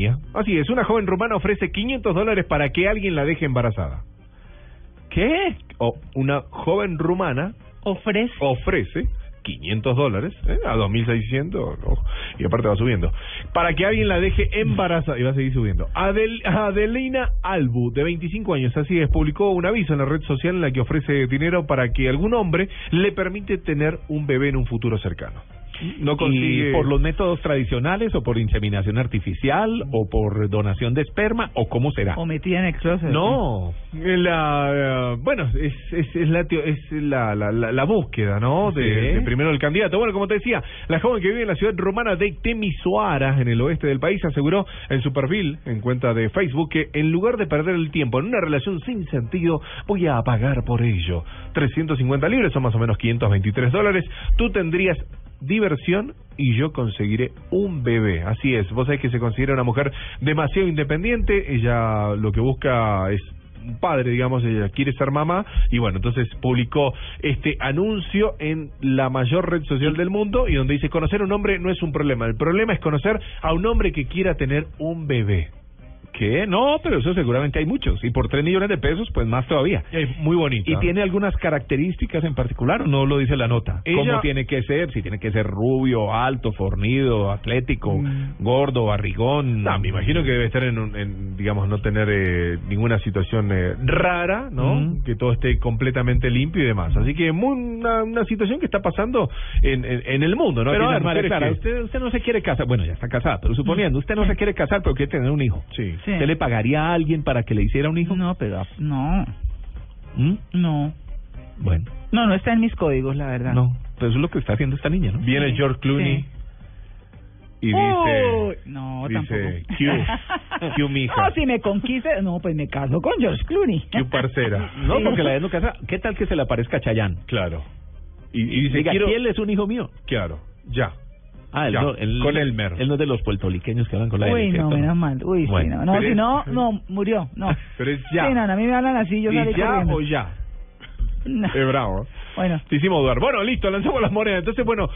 Rumania. Así es, una joven rumana ofrece 500 dólares para que alguien la deje embarazada. ¿Qué? O una joven rumana Ofrece. ofrece 500 dólares ¿eh? a 2.600 ojo, y aparte va subiendo para que alguien la deje embarazada y va a seguir subiendo Adel, Adelina Albu de 25 años así es publicó un aviso en la red social en la que ofrece dinero para que algún hombre le permite tener un bebé en un futuro cercano no consigue ¿Y por los métodos tradicionales o por inseminación artificial o por donación de esperma o cómo será? O metida en el closet. No, la, eh, bueno, es, es, es, la, es la, la, la, la búsqueda, ¿no? De, Sí. de primero el candidato. Bueno, como te decía, la joven que vive en la ciudad romana de Temisoara, en el oeste del país, aseguró en su perfil, en cuenta de Facebook, que en lugar de perder el tiempo en una relación sin sentido, voy a pagar por ello. 350 libras son más o menos 523 dólares. Tú tendrías diversión y yo conseguiré un bebé. Así es, vos sabés que se considera una mujer demasiado independiente, ella lo que busca es un padre, digamos, ella quiere ser mamá y bueno, entonces publicó este anuncio en la mayor red social del mundo y donde dice conocer a un hombre no es un problema, el problema es conocer a un hombre que quiera tener un bebé. ¿Qué? No, pero eso seguramente hay muchos. Y por 3 millones de pesos, pues más todavía. Es muy bonito. ¿Y tiene algunas características en particular o no lo dice la nota? Ella- ¿Cómo tiene que ser? Si tiene que ser rubio, alto, fornido, atlético, gordo, barrigón. No, me imagino que debe estar en, un- en, digamos, no tener eh, ninguna situación eh, rara, ¿no? Mm. Que todo esté completamente limpio y demás. Así que muy una, una situación que está pasando en, en, en el mundo, ¿no? Pero a Aquellas ver, María mujeres Clara, que- usted, usted no se quiere casar. Bueno, ya está casada, pero suponiendo, usted no se quiere casar, pero quiere tener un hijo. Sí. Sí. ¿Usted le pagaría a alguien para que le hiciera un hijo? No, pero no, ¿Mm? no. Bueno, No, no está en mis códigos, la verdad. no. Pero eso es lo que está haciendo esta niña, ¿no? Viene Sí, George Clooney sí. y dice... Uy, no, dice, tampoco. "Q, Q, mija". No, si me conquista, no, pues me caso con George Clooney. "Q, parcera. No, Sí. porque la de no casa. ¿Qué tal que se le aparezca a Chayanne? Claro. Y, y dice, Diga, quiero... ¿quién es un hijo mío? Claro, ya. Ah, él Ya, no, él, con Elmer. Él no es de los puertorriqueños que hablan con la Uy, L, no, menos mal. Uy, sí, Bueno, no. No, pero si no, no, murió, no. Pero es ya. Sí, no, no, a mí me hablan así, yo ¿Y salí ya corriendo. o ya? No. Es bravo. Bueno. Te hicimos dudar. Bueno, listo, lanzamos las monedas. Entonces, bueno,